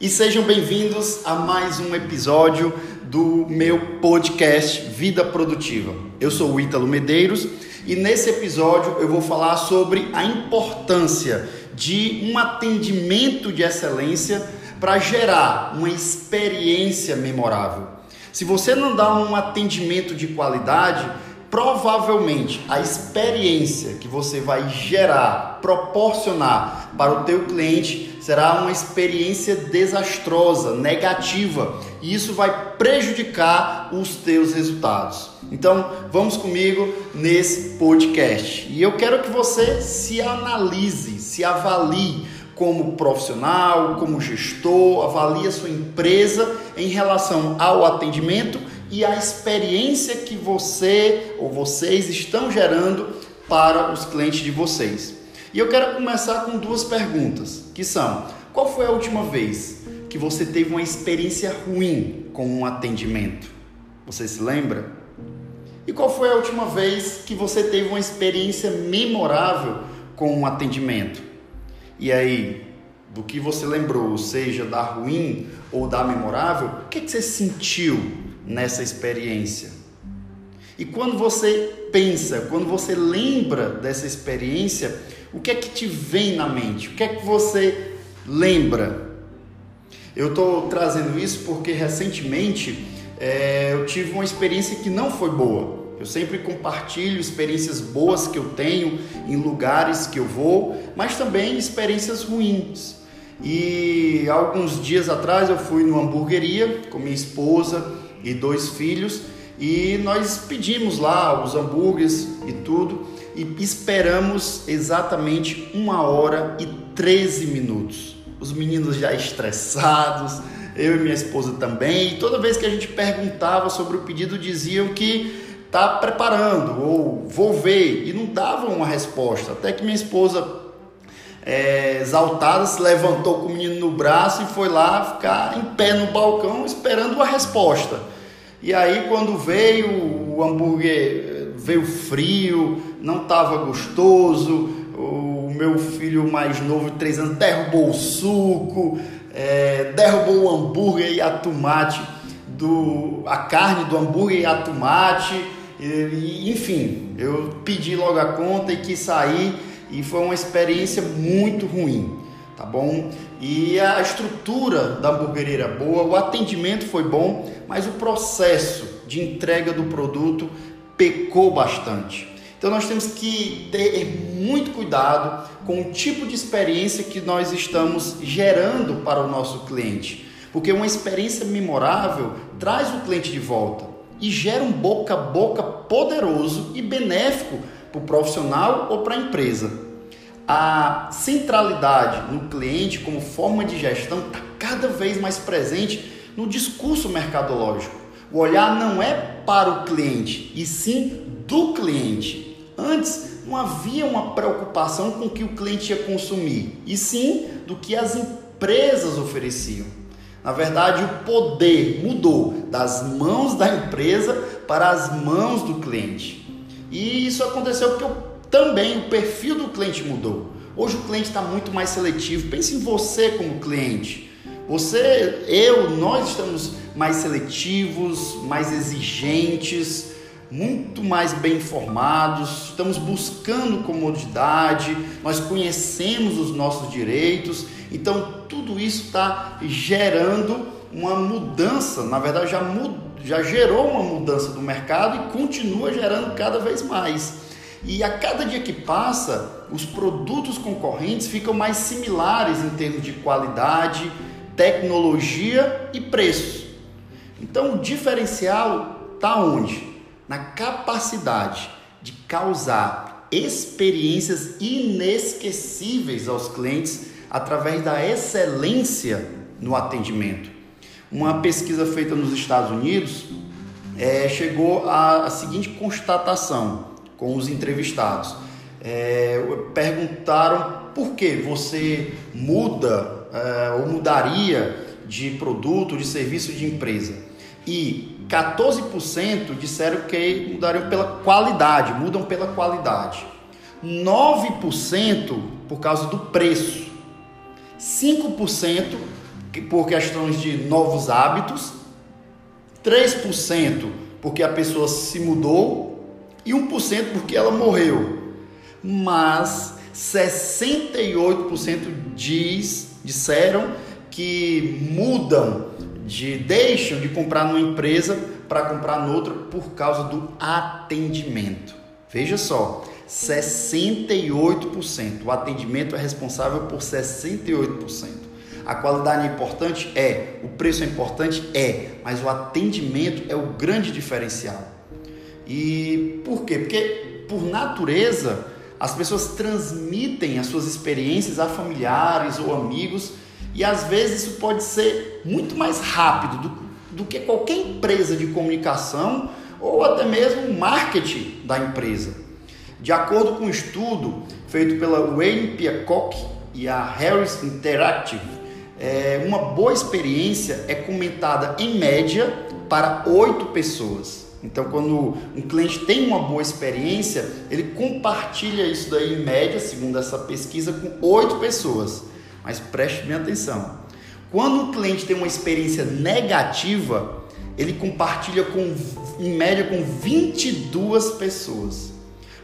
e sejam bem-vindos a mais um episódio do meu podcast Vida Produtiva. Eu sou o Ítalo Medeiros e nesse episódio eu vou falar sobre a importância de um atendimento de excelência para gerar uma experiência memorável. Se você não dá um atendimento de qualidade, provavelmente a experiência que você vai gerar, proporcionar para o teu cliente será uma experiência desastrosa, negativa, e isso vai prejudicar os teus resultados. Então, vamos comigo nesse podcast. E eu quero que você se analise, se avalie como profissional, como gestor, avalie a sua empresa em relação ao atendimento e a experiência que você ou vocês estão gerando para os clientes de vocês. E eu quero começar com duas perguntas, que são: qual foi a última vez que você teve uma experiência ruim com um atendimento? Você se lembra? E qual foi a última vez que você teve uma experiência memorável com um atendimento? E aí, do que você lembrou, seja da ruim ou da memorável, o que, que você sentiu nessa experiência? E quando você pensa, quando você lembra dessa experiência, o que é que te vem na mente? O que é que você lembra? Eu estou trazendo isso porque recentemente é, eu tive uma experiência que não foi boa. Eu sempre compartilho experiências boas que eu tenho em lugares que eu vou, mas também experiências ruins. E alguns dias atrás eu fui numa hamburgueria com minha esposa e dois filhos e nós pedimos lá os hambúrgueres e tudo e esperamos exatamente uma hora e 13 minutos. Os meninos já estressados, eu e minha esposa também, e toda vez que a gente perguntava sobre o pedido diziam que tá preparando ou vou ver e não davam uma resposta. Até que minha esposa é, exaltada se levantou com o menino no braço e foi lá ficar em pé no balcão esperando uma resposta. E aí quando veio o hambúrguer veio frio, não estava gostoso. O meu filho mais novo, de 3 anos, derrubou o suco, é, derrubou o hambúrguer e a tomate do a carne do hambúrguer e a tomate e, enfim, eu pedi logo a conta e quis sair e foi uma experiência muito ruim, tá bom? E a estrutura da hamburgueria era boa, o atendimento foi bom, mas o processo de entrega do produto pecou bastante. Então nós temos que ter muito cuidado com o tipo de experiência que nós estamos gerando para o nosso cliente, porque uma experiência memorável traz o cliente de volta e gera um boca a boca poderoso e benéfico para o profissional ou para a empresa. A centralidade no cliente como forma de gestão está cada vez mais presente no discurso mercadológico. O olhar não é para o cliente, e sim do cliente. Antes não havia uma preocupação com o que o cliente ia consumir, e sim do que as empresas ofereciam. Na verdade, o poder mudou das mãos da empresa para as mãos do cliente. E isso aconteceu porque também o perfil do cliente mudou. Hoje o cliente está muito mais seletivo. Pense em você como cliente. Você, eu, nós estamos mais seletivos, mais exigentes, muito mais bem informados, estamos buscando comodidade, nós conhecemos os nossos direitos, então tudo isso está gerando uma mudança, na verdade já, já gerou uma mudança do mercado e continua gerando cada vez mais. E a cada dia que passa, os produtos concorrentes ficam mais similares em termos de qualidade, tecnologia e preço. Então o diferencial está onde? na capacidade de causar experiências inesquecíveis aos clientes através da excelência no atendimento. Uma pesquisa feita nos Estados Unidos é, chegou à, seguinte constatação com os entrevistados. É, perguntaram por que você muda é, ou mudaria de produto, de serviço de empresa. E 14% disseram que mudariam pela qualidade, mudam pela qualidade. 9% por causa do preço. 5% por questões de novos hábitos, 3% porque a pessoa se mudou e 1% porque ela morreu. Mas 68% diz, disseram que mudam, de deixam de comprar numa empresa para comprar noutra por causa do atendimento. Veja só, 68%. O atendimento é responsável por 68%. A qualidade é importante? É. O preço é importante? É. Mas o atendimento é o grande diferencial. E por quê? Porque, por natureza, as pessoas transmitem as suas experiências a familiares ou amigos e às vezes isso pode ser muito mais rápido do, do que qualquer empresa de comunicação ou até mesmo marketing da empresa. De acordo com um estudo feito pela Wayne Peacock e a Harris Interactive, é, uma boa experiência é comentada em média para oito pessoas. Então, quando um cliente tem uma boa experiência, ele compartilha isso daí em média, segundo essa pesquisa, com oito pessoas. Mas preste bem atenção. Quando um cliente tem uma experiência negativa, ele compartilha com, em média com 22 pessoas,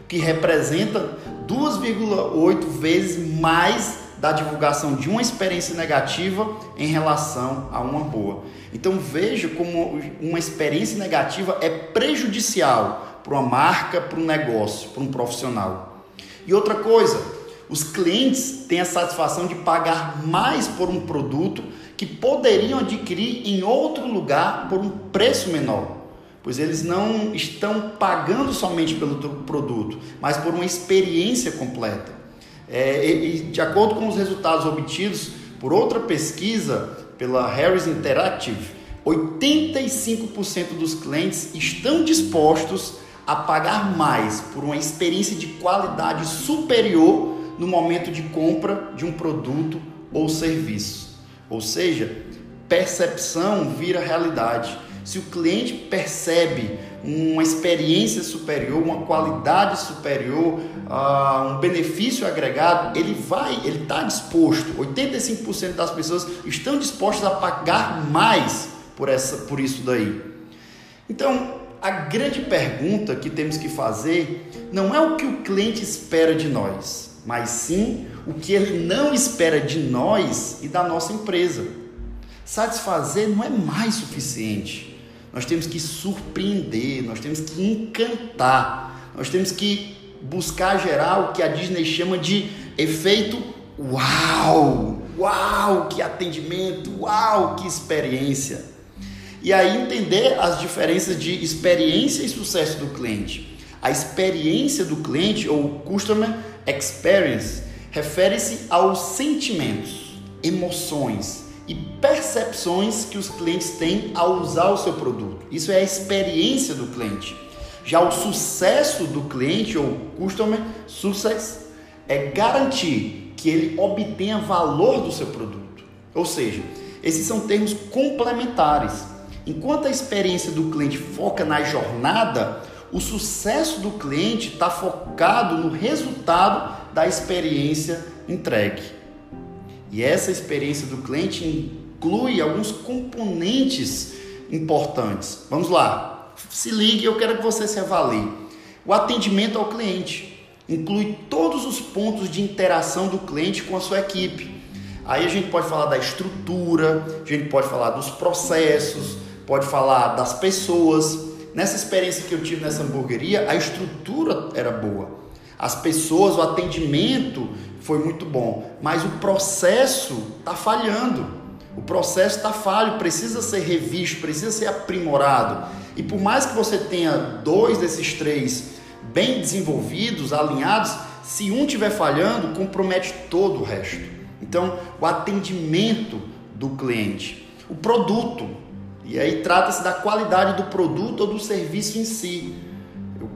o que representa 2,8 vezes mais da divulgação de uma experiência negativa em relação a uma boa. Então veja como uma experiência negativa é prejudicial para uma marca, para um negócio, para um profissional. E outra coisa, os clientes têm a satisfação de pagar mais por um produto que poderiam adquirir em outro lugar por um preço menor pois eles não estão pagando somente pelo produto, mas por uma experiência completa. É, e, de acordo com os resultados obtidos por outra pesquisa pela Harris Interactive, 85% dos clientes estão dispostos a pagar mais por uma experiência de qualidade superior no momento de compra de um produto ou serviço. Ou seja, percepção vira realidade. Se o cliente percebe uma experiência superior, uma qualidade superior, uh, um benefício agregado, ele vai, ele está disposto. 85% das pessoas estão dispostas a pagar mais por, essa, por isso daí. Então, a grande pergunta que temos que fazer não é o que o cliente espera de nós, mas sim o que ele não espera de nós e da nossa empresa. Satisfazer não é mais suficiente. Nós temos que surpreender, nós temos que encantar, nós temos que buscar gerar o que a Disney chama de efeito uau! Uau, que atendimento! Uau, que experiência! E aí entender as diferenças de experiência e sucesso do cliente. A experiência do cliente ou customer experience refere-se aos sentimentos, emoções, e percepções que os clientes têm ao usar o seu produto. Isso é a experiência do cliente. Já o sucesso do cliente ou customer success é garantir que ele obtenha valor do seu produto. Ou seja, esses são termos complementares. Enquanto a experiência do cliente foca na jornada, o sucesso do cliente está focado no resultado da experiência entregue. E essa experiência do cliente inclui alguns componentes importantes. Vamos lá, se ligue, eu quero que você se avalie. O atendimento ao cliente inclui todos os pontos de interação do cliente com a sua equipe. Aí a gente pode falar da estrutura, a gente pode falar dos processos, pode falar das pessoas. Nessa experiência que eu tive nessa hamburgueria, a estrutura era boa. As pessoas, o atendimento foi muito bom, mas o processo está falhando. O processo está falho, precisa ser revisto, precisa ser aprimorado. E por mais que você tenha dois desses três bem desenvolvidos, alinhados, se um estiver falhando, compromete todo o resto. Então, o atendimento do cliente, o produto, e aí trata-se da qualidade do produto ou do serviço em si.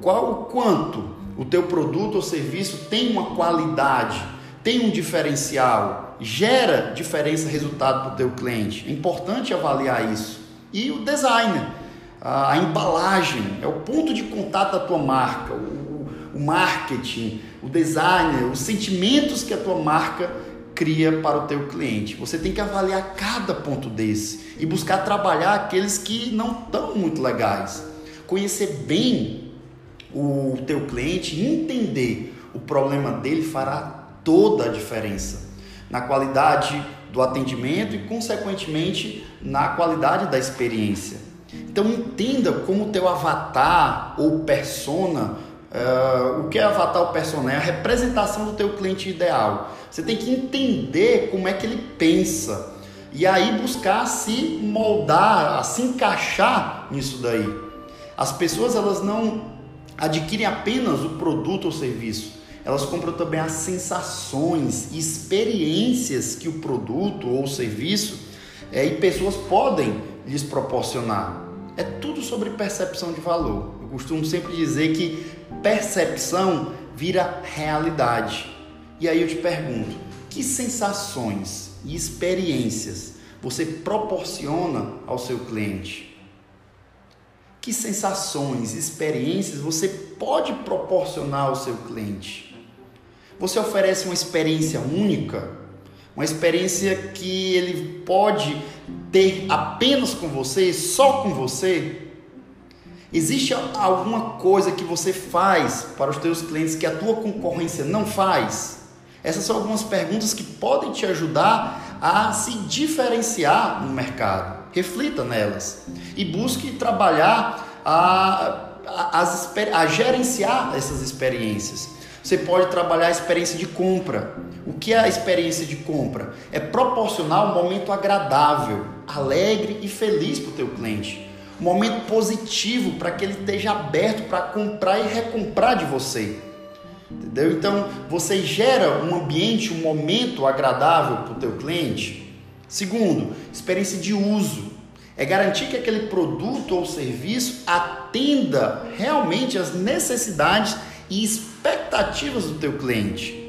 Qual o quanto o teu produto ou serviço tem uma qualidade, tem um diferencial, gera diferença resultado para o teu cliente. É importante avaliar isso. E o design, a embalagem, é o ponto de contato da tua marca, o, o marketing, o design, os sentimentos que a tua marca cria para o teu cliente. Você tem que avaliar cada ponto desse e buscar trabalhar aqueles que não estão muito legais. Conhecer bem o teu cliente entender o problema dele fará toda a diferença na qualidade do atendimento e, consequentemente, na qualidade da experiência. Então, entenda como o teu avatar ou persona Uh, o que é avatar ou persona? É a representação do teu cliente ideal. Você tem que entender como é que ele pensa e aí buscar se moldar, se encaixar nisso daí. As pessoas elas não adquirem apenas o produto ou serviço, elas compram também as sensações e experiências que o produto ou o serviço é, e pessoas podem lhes proporcionar. É tudo sobre percepção de valor. Eu costumo sempre dizer que percepção vira realidade. E aí eu te pergunto: que sensações e experiências você proporciona ao seu cliente? Que sensações, experiências você pode proporcionar ao seu cliente? Você oferece uma experiência única, uma experiência que ele pode ter apenas com você, só com você? Existe alguma coisa que você faz para os teus clientes que a tua concorrência não faz? Essas são algumas perguntas que podem te ajudar a se diferenciar no mercado. Reflita nelas e busque trabalhar a, a, as, a gerenciar essas experiências. Você pode trabalhar a experiência de compra. O que é a experiência de compra? É proporcionar um momento agradável, alegre e feliz para o teu cliente um momento positivo para que ele esteja aberto para comprar e recomprar de você. Entendeu? Então, você gera um ambiente, um momento agradável para o teu cliente. Segundo, experiência de uso. É garantir que aquele produto ou serviço atenda realmente às necessidades e expectativas do teu cliente.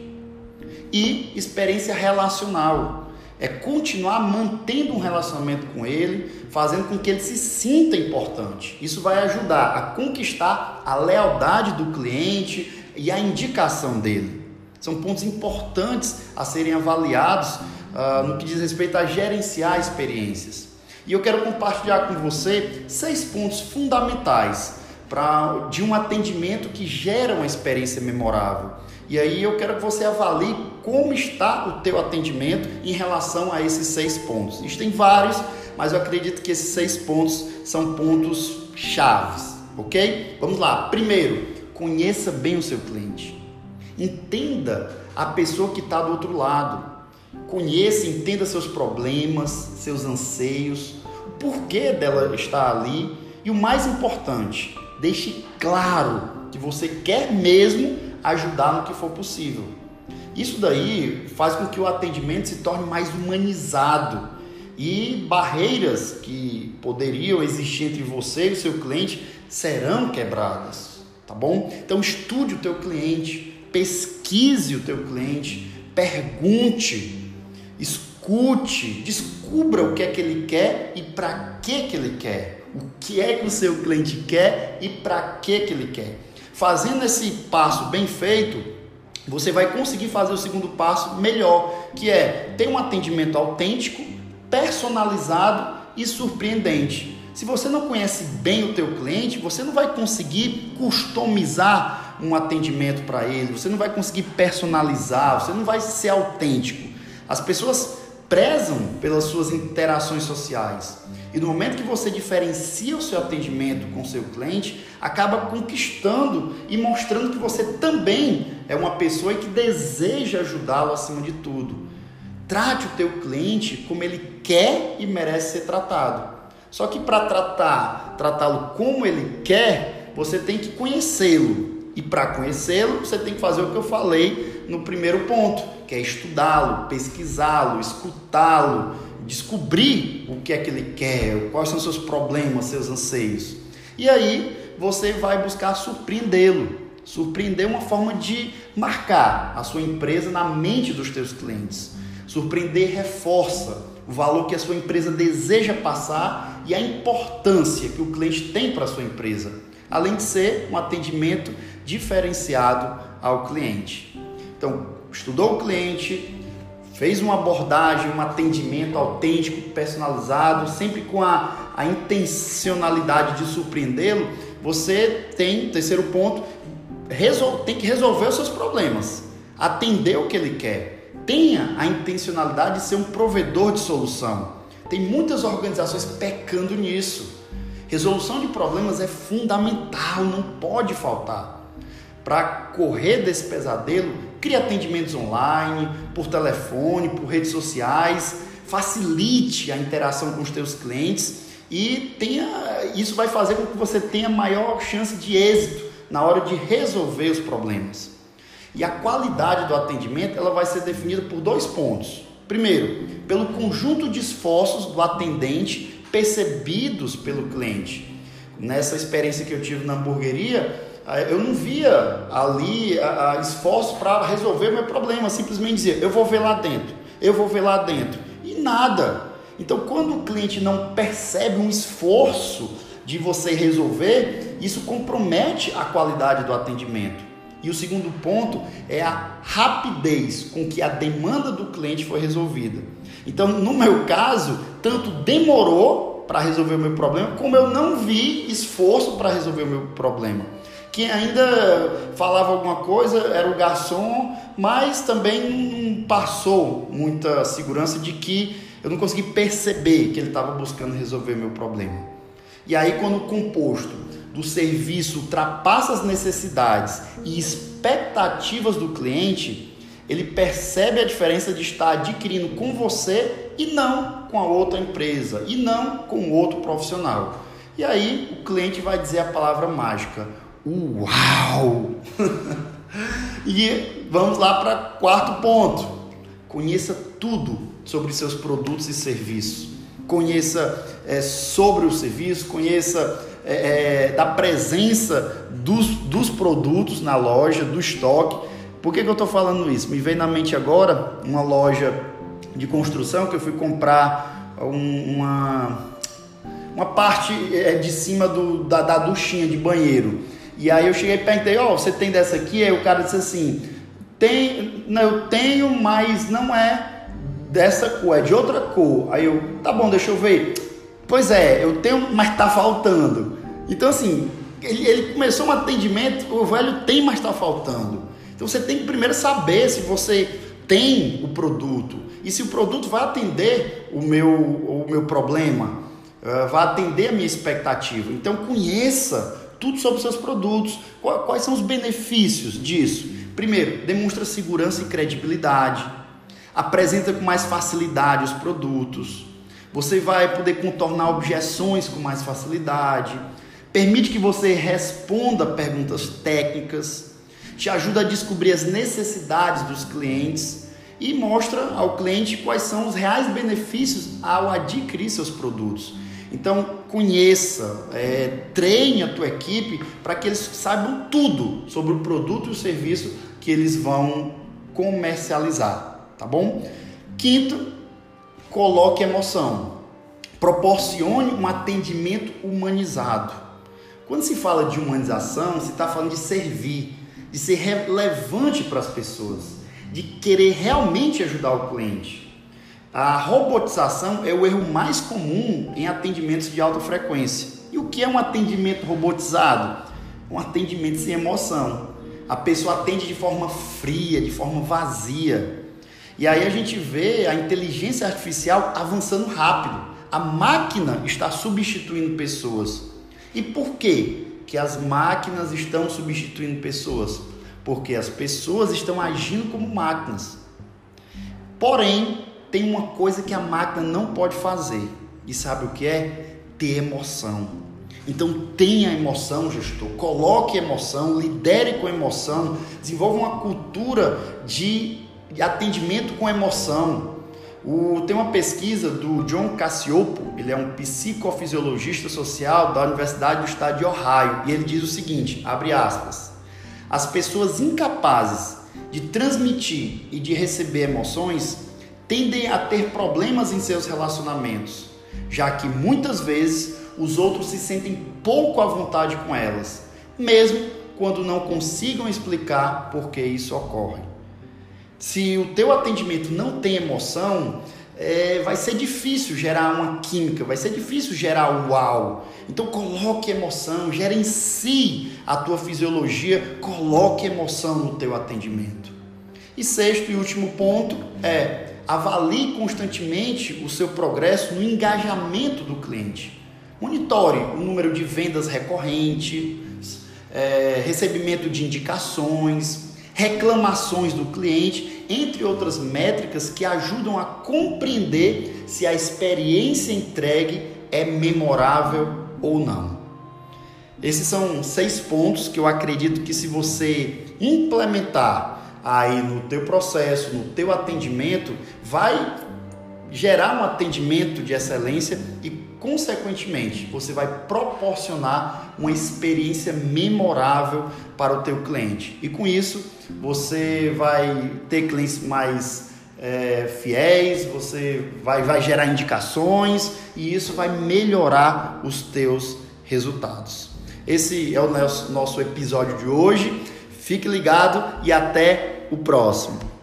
E experiência relacional é continuar mantendo um relacionamento com ele, fazendo com que ele se sinta importante. Isso vai ajudar a conquistar a lealdade do cliente e a indicação dele. São pontos importantes a serem avaliados uh, no que diz respeito a gerenciar experiências. E eu quero compartilhar com você seis pontos fundamentais para de um atendimento que gera uma experiência memorável. E aí eu quero que você avalie como está o teu atendimento em relação a esses seis pontos. Isso tem vários, mas eu acredito que esses seis pontos são pontos chaves, ok? Vamos lá. Primeiro, conheça bem o seu cliente. Entenda a pessoa que está do outro lado. Conheça, entenda seus problemas, seus anseios, o porquê dela estar ali e o mais importante, deixe claro que você quer mesmo ajudar no que for possível. Isso daí faz com que o atendimento se torne mais humanizado e barreiras que poderiam existir entre você e o seu cliente serão quebradas, tá bom? Então estude o teu cliente, pesquise o teu cliente, pergunte, escute, descubra o que é que ele quer e para que que ele quer. O que é que o seu cliente quer e para que que ele quer. Fazendo esse passo bem feito, você vai conseguir fazer o segundo passo melhor, que é ter um atendimento autêntico, personalizado e surpreendente. Se você não conhece bem o teu cliente, você não vai conseguir customizar um atendimento para ele, você não vai conseguir personalizar, você não vai ser autêntico. As pessoas prezam pelas suas interações sociais. E no momento que você diferencia o seu atendimento com o seu cliente, acaba conquistando e mostrando que você também é uma pessoa que deseja ajudá-lo acima de tudo. Trate o teu cliente como ele quer e merece ser tratado. Só que para tratar, tratá-lo como ele quer, você tem que conhecê-lo. E para conhecê-lo, você tem que fazer o que eu falei no primeiro ponto, que é estudá-lo, pesquisá-lo, escutá-lo, descobrir o que é que ele quer, quais são seus problemas, seus anseios. E aí você vai buscar surpreendê-lo. Surpreender é uma forma de marcar a sua empresa na mente dos teus clientes. Surpreender reforça o valor que a sua empresa deseja passar e a importância que o cliente tem para a sua empresa, além de ser um atendimento diferenciado ao cliente. Então, estudou o cliente, fez uma abordagem, um atendimento autêntico, personalizado, sempre com a, a intencionalidade de surpreendê-lo, você tem, terceiro ponto, resol, tem que resolver os seus problemas, atender o que ele quer. Tenha a intencionalidade de ser um provedor de solução. Tem muitas organizações pecando nisso. Resolução de problemas é fundamental, não pode faltar. Para correr desse pesadelo, crie atendimentos online, por telefone, por redes sociais, facilite a interação com os teus clientes e tenha, isso vai fazer com que você tenha maior chance de êxito na hora de resolver os problemas. E a qualidade do atendimento ela vai ser definida por dois pontos. Primeiro, pelo conjunto de esforços do atendente percebidos pelo cliente. Nessa experiência que eu tive na hamburgueria, eu não via ali esforço para resolver meu problema. Simplesmente dizia, eu vou ver lá dentro, eu vou ver lá dentro. E nada. Então, quando o cliente não percebe um esforço de você resolver, isso compromete a qualidade do atendimento. E o segundo ponto é a rapidez com que a demanda do cliente foi resolvida. Então, no meu caso, tanto demorou para resolver o meu problema, como eu não vi esforço para resolver o meu problema. Quem ainda falava alguma coisa era o garçom, mas também não passou muita segurança de que eu não consegui perceber que ele estava buscando resolver meu problema. E aí, quando o composto do serviço ultrapassa as necessidades e expectativas do cliente, ele percebe a diferença de estar adquirindo com você e não com a outra empresa, e não com outro profissional. E aí o cliente vai dizer a palavra mágica: Uau! e vamos lá para quarto ponto. Conheça tudo sobre seus produtos e serviços. Conheça é, sobre o serviço, conheça é, é, da presença dos, dos produtos na loja, do estoque. Por que, que eu estou falando isso? Me veio na mente agora uma loja de construção que eu fui comprar um, uma, uma parte é, de cima do, da, da duchinha de banheiro. E aí eu cheguei e perguntei, ó, oh, você tem dessa aqui? Aí o cara disse assim, tem, não, eu tenho, mas não é dessa cor, é de outra cor. Aí eu, tá bom, deixa eu ver. Pois é, eu tenho, mas tá faltando. Então, assim, ele, ele começou um atendimento, o velho tem, mas está faltando. Então, você tem que primeiro saber se você tem o produto e se o produto vai atender o meu, o meu problema, uh, vai atender a minha expectativa. Então, conheça tudo sobre seus produtos, quais são os benefícios disso. Primeiro, demonstra segurança e credibilidade apresenta com mais facilidade os produtos. Você vai poder contornar objeções com mais facilidade. Permite que você responda perguntas técnicas. Te ajuda a descobrir as necessidades dos clientes e mostra ao cliente quais são os reais benefícios ao adquirir seus produtos. Então, conheça, é, treine a tua equipe para que eles saibam tudo sobre o produto e o serviço que eles vão comercializar tá bom? Quinto, coloque emoção. Proporcione um atendimento humanizado. Quando se fala de humanização, se está falando de servir, de ser relevante para as pessoas, de querer realmente ajudar o cliente. A robotização é o erro mais comum em atendimentos de alta frequência. E o que é um atendimento robotizado? Um atendimento sem emoção. A pessoa atende de forma fria, de forma vazia. E aí a gente vê a inteligência artificial avançando rápido. A máquina está substituindo pessoas. E por quê que as máquinas estão substituindo pessoas? Porque as pessoas estão agindo como máquinas. Porém, tem uma coisa que a máquina não pode fazer. E sabe o que é? Ter emoção. Então tenha emoção, gestor. Coloque emoção, lidere com emoção, desenvolva uma cultura de atendimento com emoção. O, tem uma pesquisa do John Cassiopo, ele é um psicofisiologista social da Universidade do Estado de Ohio, e ele diz o seguinte, abre aspas, as pessoas incapazes de transmitir e de receber emoções tendem a ter problemas em seus relacionamentos, já que muitas vezes os outros se sentem pouco à vontade com elas, mesmo quando não consigam explicar por que isso ocorre. Se o teu atendimento não tem emoção, é, vai ser difícil gerar uma química, vai ser difícil gerar o uau. Então coloque emoção, gere em si a tua fisiologia, coloque emoção no teu atendimento. E sexto e último ponto é avalie constantemente o seu progresso no engajamento do cliente. Monitore o número de vendas recorrentes, é, recebimento de indicações, reclamações do cliente, entre outras métricas que ajudam a compreender se a experiência entregue é memorável ou não. Esses são seis pontos que eu acredito que se você implementar aí no teu processo, no teu atendimento, vai gerar um atendimento de excelência e consequentemente você vai proporcionar uma experiência memorável para o teu cliente. E com isso, você vai ter clientes mais é, fiéis, você vai, vai gerar indicações e isso vai melhorar os teus resultados. Esse é o nosso, nosso episódio de hoje. Fique ligado e até o próximo.